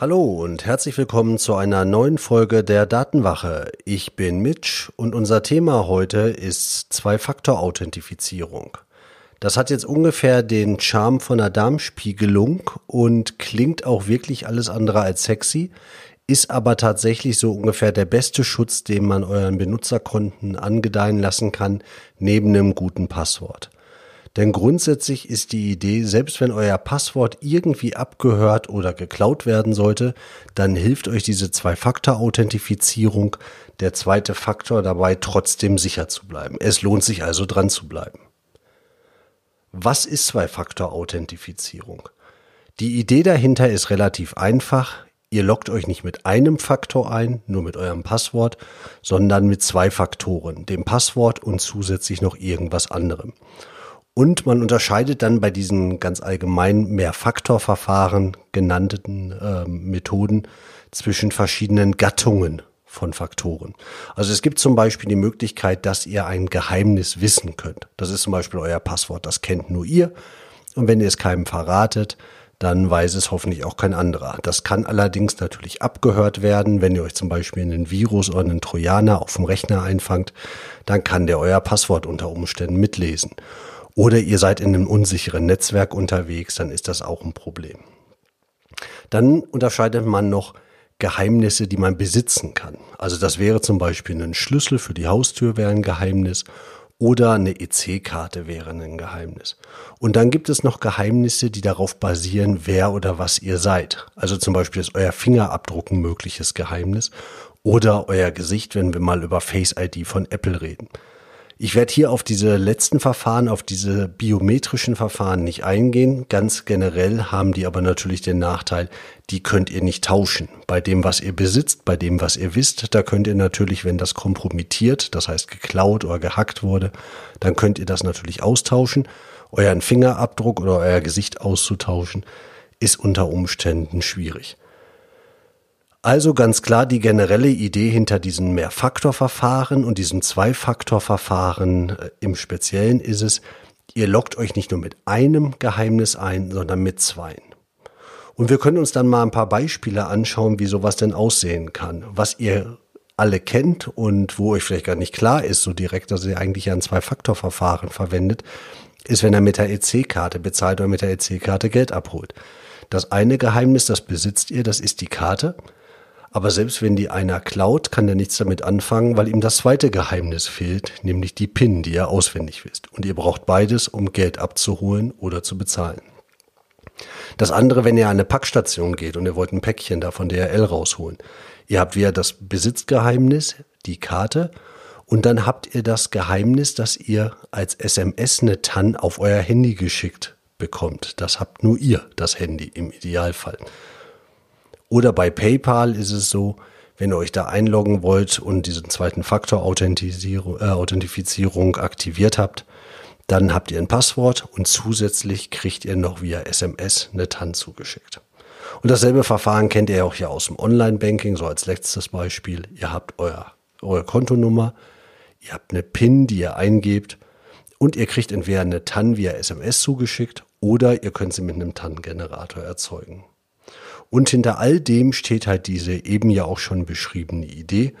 Hallo und herzlich willkommen zu einer neuen Folge der Datenwache. Ich bin Mitch und unser Thema heute ist Zwei-Faktor-Authentifizierung. Das hat jetzt ungefähr den Charme von einer Darmspiegelung und klingt auch wirklich alles andere als sexy, ist aber tatsächlich so ungefähr der beste Schutz, den man euren Benutzerkonten angedeihen lassen kann, neben einem guten Passwort. Denn grundsätzlich ist die Idee, selbst wenn euer Passwort irgendwie abgehört oder geklaut werden sollte, dann hilft euch diese Zwei-Faktor-Authentifizierung, der zweite Faktor dabei trotzdem sicher zu bleiben. Es lohnt sich also dran zu bleiben. Was ist Zwei-Faktor-Authentifizierung? Die Idee dahinter ist relativ einfach. Ihr loggt euch nicht mit einem Faktor ein, nur mit eurem Passwort, sondern mit zwei Faktoren, dem Passwort und zusätzlich noch irgendwas anderem. Und man unterscheidet dann bei diesen ganz allgemein Mehrfaktorverfahren genannten äh, Methoden zwischen verschiedenen Gattungen von Faktoren. Also es gibt zum Beispiel die Möglichkeit, dass ihr ein Geheimnis wissen könnt. Das ist zum Beispiel euer Passwort, das kennt nur ihr. Und wenn ihr es keinem verratet, dann weiß es hoffentlich auch kein anderer. Das kann allerdings natürlich abgehört werden. Wenn ihr euch zum Beispiel einen Virus oder einen Trojaner auf dem Rechner einfangt, dann kann der euer Passwort unter Umständen mitlesen oder ihr seid in einem unsicheren Netzwerk unterwegs, dann ist das auch ein Problem. Dann unterscheidet man noch Geheimnisse, die man besitzen kann. Also das wäre zum Beispiel ein Schlüssel für die Haustür wäre ein Geheimnis oder eine EC-Karte wäre ein Geheimnis. Und dann gibt es noch Geheimnisse, die darauf basieren, wer oder was ihr seid. Also zum Beispiel ist euer Fingerabdruck ein mögliches Geheimnis oder euer Gesicht, wenn wir mal über Face ID von Apple reden. Ich werde hier auf diese letzten Verfahren, auf diese biometrischen Verfahren nicht eingehen. Ganz generell haben die aber natürlich den Nachteil, die könnt ihr nicht tauschen. Bei dem, was ihr besitzt, bei dem, was ihr wisst, da könnt ihr natürlich, wenn das kompromittiert, das heißt geklaut oder gehackt wurde, dann könnt ihr das natürlich austauschen. Euren Fingerabdruck oder euer Gesicht auszutauschen, ist unter Umständen schwierig. Also ganz klar die generelle Idee hinter diesem Mehrfaktorverfahren und diesem Zweifaktorverfahren äh, im Speziellen ist es, ihr loggt euch nicht nur mit einem Geheimnis ein, sondern mit zweien. Und wir können uns dann mal ein paar Beispiele anschauen, wie sowas denn aussehen kann. Was ihr alle kennt und wo euch vielleicht gar nicht klar ist, so direkt, dass ihr eigentlich ein Zwei-Faktor-Verfahren verwendet, ist, wenn er mit der EC-Karte bezahlt oder mit der EC-Karte Geld abholt. Das eine Geheimnis, das besitzt ihr, das ist die Karte. Aber selbst wenn die einer klaut, kann er nichts damit anfangen, weil ihm das zweite Geheimnis fehlt, nämlich die PIN, die er auswendig wisst. Und ihr braucht beides, um Geld abzuholen oder zu bezahlen. Das andere, wenn ihr an eine Packstation geht und ihr wollt ein Päckchen da von DRL rausholen. Ihr habt wieder das Besitzgeheimnis, die Karte, und dann habt ihr das Geheimnis, dass ihr als SMS eine TAN auf euer Handy geschickt bekommt. Das habt nur ihr, das Handy im Idealfall. Oder bei PayPal ist es so, wenn ihr euch da einloggen wollt und diesen zweiten Faktor Authentifizierung, äh, Authentifizierung aktiviert habt, dann habt ihr ein Passwort und zusätzlich kriegt ihr noch via SMS eine TAN zugeschickt. Und dasselbe Verfahren kennt ihr auch hier aus dem Online-Banking, so als letztes Beispiel. Ihr habt euer, eure Kontonummer, ihr habt eine PIN, die ihr eingebt und ihr kriegt entweder eine TAN via SMS zugeschickt oder ihr könnt sie mit einem TAN-Generator erzeugen. Und hinter all dem steht halt diese eben ja auch schon beschriebene Idee.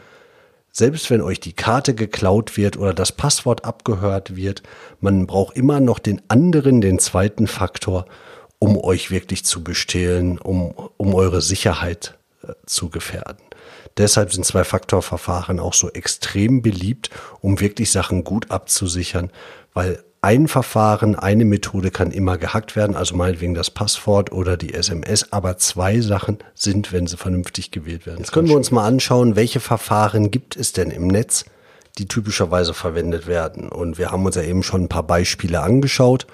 Selbst wenn euch die Karte geklaut wird oder das Passwort abgehört wird, man braucht immer noch den anderen, den zweiten Faktor, um euch wirklich zu bestehlen, um, um eure Sicherheit äh, zu gefährden. Deshalb sind Zwei-Faktor-Verfahren auch so extrem beliebt, um wirklich Sachen gut abzusichern, weil ein Verfahren, eine Methode kann immer gehackt werden, also meinetwegen das Passwort oder die SMS, aber zwei Sachen sind, wenn sie vernünftig gewählt werden. Jetzt können wir uns mal anschauen, welche Verfahren gibt es denn im Netz, die typischerweise verwendet werden. Und wir haben uns ja eben schon ein paar Beispiele angeschaut,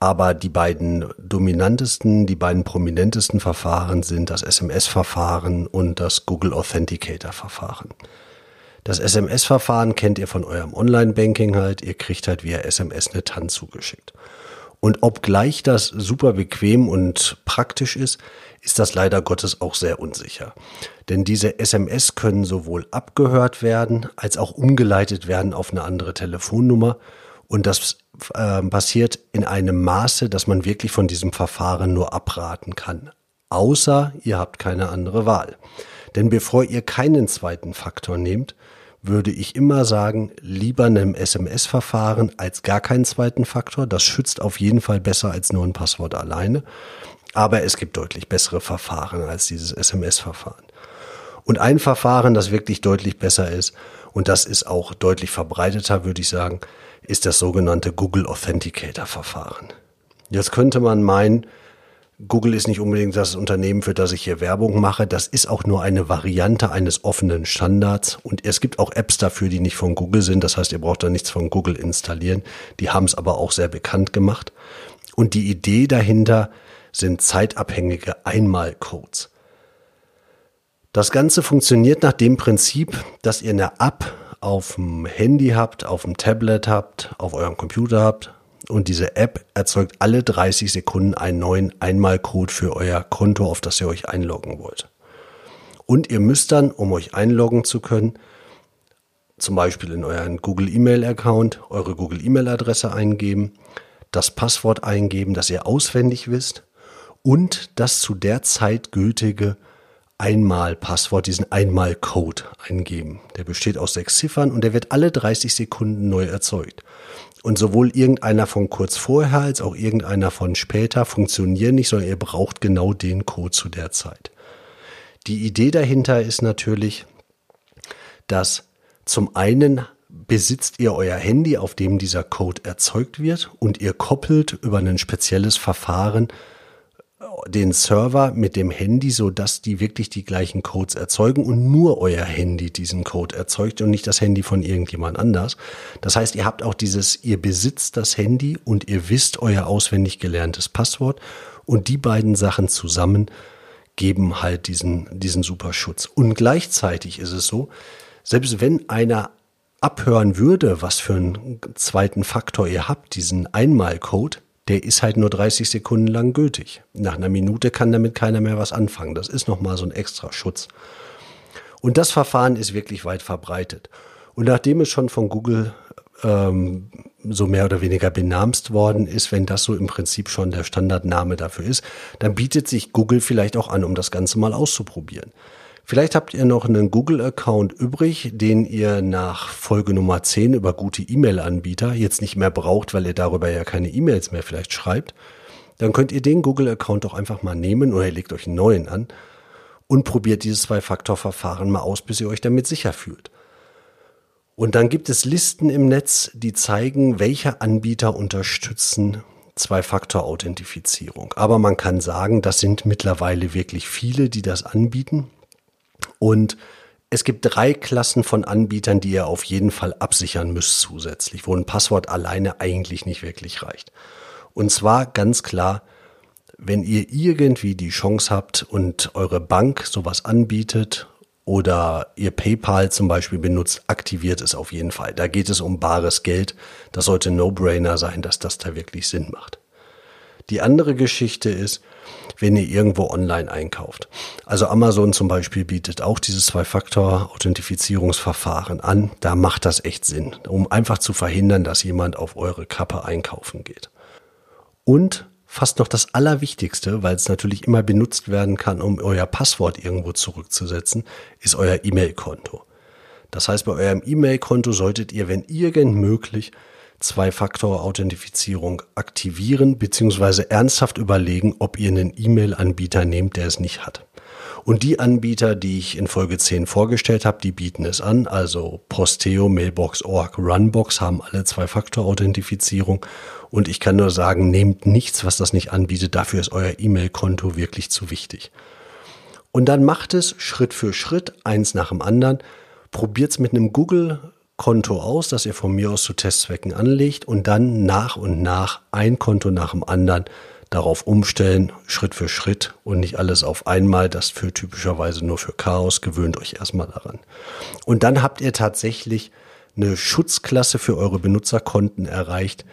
aber die beiden dominantesten, die beiden prominentesten Verfahren sind das SMS-Verfahren und das Google Authenticator-Verfahren. Das SMS-Verfahren kennt ihr von eurem Online-Banking halt. Ihr kriegt halt via SMS eine TAN zugeschickt. Und obgleich das super bequem und praktisch ist, ist das leider Gottes auch sehr unsicher. Denn diese SMS können sowohl abgehört werden, als auch umgeleitet werden auf eine andere Telefonnummer. Und das äh, passiert in einem Maße, dass man wirklich von diesem Verfahren nur abraten kann. Außer ihr habt keine andere Wahl. Denn bevor ihr keinen zweiten Faktor nehmt, würde ich immer sagen, lieber einem SMS-Verfahren als gar keinen zweiten Faktor. Das schützt auf jeden Fall besser als nur ein Passwort alleine. Aber es gibt deutlich bessere Verfahren als dieses SMS-Verfahren. Und ein Verfahren, das wirklich deutlich besser ist, und das ist auch deutlich verbreiteter, würde ich sagen, ist das sogenannte Google Authenticator Verfahren. Jetzt könnte man meinen, Google ist nicht unbedingt das Unternehmen, für das ich hier Werbung mache. Das ist auch nur eine Variante eines offenen Standards. Und es gibt auch Apps dafür, die nicht von Google sind. Das heißt, ihr braucht da nichts von Google installieren. Die haben es aber auch sehr bekannt gemacht. Und die Idee dahinter sind zeitabhängige Einmalcodes. Das Ganze funktioniert nach dem Prinzip, dass ihr eine App auf dem Handy habt, auf dem Tablet habt, auf eurem Computer habt, und diese App erzeugt alle 30 Sekunden einen neuen Einmalcode für euer Konto, auf das ihr euch einloggen wollt. Und ihr müsst dann, um euch einloggen zu können, zum Beispiel in euren Google E-Mail Account, eure Google E-Mail Adresse eingeben, das Passwort eingeben, das ihr auswendig wisst und das zu der Zeit gültige Einmal-Passwort, diesen Einmal-Code eingeben. Der besteht aus sechs Ziffern und der wird alle 30 Sekunden neu erzeugt. Und sowohl irgendeiner von kurz vorher als auch irgendeiner von später funktionieren nicht, sondern ihr braucht genau den Code zu der Zeit. Die Idee dahinter ist natürlich, dass zum einen besitzt ihr euer Handy, auf dem dieser Code erzeugt wird und ihr koppelt über ein spezielles Verfahren den Server mit dem Handy, so dass die wirklich die gleichen Codes erzeugen und nur euer Handy diesen Code erzeugt und nicht das Handy von irgendjemand anders. Das heißt, ihr habt auch dieses, ihr besitzt das Handy und ihr wisst euer auswendig gelerntes Passwort und die beiden Sachen zusammen geben halt diesen, diesen super Schutz. Und gleichzeitig ist es so, selbst wenn einer abhören würde, was für einen zweiten Faktor ihr habt, diesen Einmalcode, der ist halt nur 30 Sekunden lang gültig. Nach einer Minute kann damit keiner mehr was anfangen. Das ist nochmal so ein extra Schutz. Und das Verfahren ist wirklich weit verbreitet. Und nachdem es schon von Google ähm, so mehr oder weniger benamst worden ist, wenn das so im Prinzip schon der Standardname dafür ist, dann bietet sich Google vielleicht auch an, um das Ganze mal auszuprobieren. Vielleicht habt ihr noch einen Google-Account übrig, den ihr nach Folge Nummer 10 über gute E-Mail-Anbieter jetzt nicht mehr braucht, weil ihr darüber ja keine E-Mails mehr vielleicht schreibt. Dann könnt ihr den Google-Account doch einfach mal nehmen oder ihr legt euch einen neuen an und probiert dieses Zwei-Faktor-Verfahren mal aus, bis ihr euch damit sicher fühlt. Und dann gibt es Listen im Netz, die zeigen, welche Anbieter unterstützen Zwei-Faktor-Authentifizierung. Aber man kann sagen, das sind mittlerweile wirklich viele, die das anbieten. Und es gibt drei Klassen von Anbietern, die ihr auf jeden Fall absichern müsst zusätzlich, wo ein Passwort alleine eigentlich nicht wirklich reicht. Und zwar ganz klar, wenn ihr irgendwie die Chance habt und eure Bank sowas anbietet oder ihr PayPal zum Beispiel benutzt, aktiviert es auf jeden Fall. Da geht es um bares Geld. Das sollte No-Brainer sein, dass das da wirklich Sinn macht. Die andere Geschichte ist, wenn ihr irgendwo online einkauft. Also Amazon zum Beispiel bietet auch dieses Zwei-Faktor-Authentifizierungsverfahren an. Da macht das echt Sinn, um einfach zu verhindern, dass jemand auf eure Kappe einkaufen geht. Und fast noch das Allerwichtigste, weil es natürlich immer benutzt werden kann, um euer Passwort irgendwo zurückzusetzen, ist euer E-Mail-Konto. Das heißt, bei eurem E-Mail-Konto solltet ihr, wenn irgend möglich, Zwei-Faktor-Authentifizierung aktivieren bzw. ernsthaft überlegen, ob ihr einen E-Mail-Anbieter nehmt, der es nicht hat. Und die Anbieter, die ich in Folge 10 vorgestellt habe, die bieten es an. Also Posteo, Mailbox, Org, Runbox haben alle Zwei-Faktor-Authentifizierung. Und ich kann nur sagen, nehmt nichts, was das nicht anbietet. Dafür ist euer E-Mail-Konto wirklich zu wichtig. Und dann macht es Schritt für Schritt, eins nach dem anderen. Probiert es mit einem Google Konto aus, das ihr von mir aus zu Testzwecken anlegt und dann nach und nach ein Konto nach dem anderen darauf umstellen, Schritt für Schritt und nicht alles auf einmal. Das führt typischerweise nur für Chaos. Gewöhnt euch erstmal daran. Und dann habt ihr tatsächlich eine Schutzklasse für eure Benutzerkonten erreicht.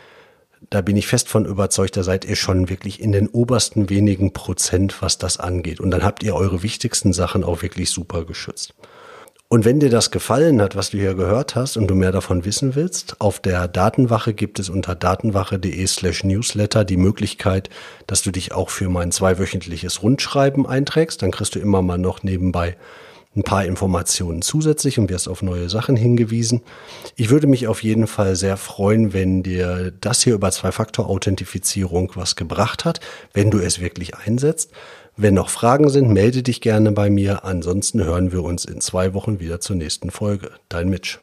Da bin ich fest von überzeugt, da seid ihr schon wirklich in den obersten wenigen Prozent, was das angeht. Und dann habt ihr eure wichtigsten Sachen auch wirklich super geschützt. Und wenn dir das gefallen hat, was du hier gehört hast und du mehr davon wissen willst, auf der Datenwache gibt es unter datenwache.de slash newsletter die Möglichkeit, dass du dich auch für mein zweiwöchentliches Rundschreiben einträgst. Dann kriegst du immer mal noch nebenbei ein paar Informationen zusätzlich und wirst auf neue Sachen hingewiesen. Ich würde mich auf jeden Fall sehr freuen, wenn dir das hier über Zwei-Faktor-Authentifizierung was gebracht hat, wenn du es wirklich einsetzt. Wenn noch Fragen sind, melde dich gerne bei mir. Ansonsten hören wir uns in zwei Wochen wieder zur nächsten Folge. Dein Mitch.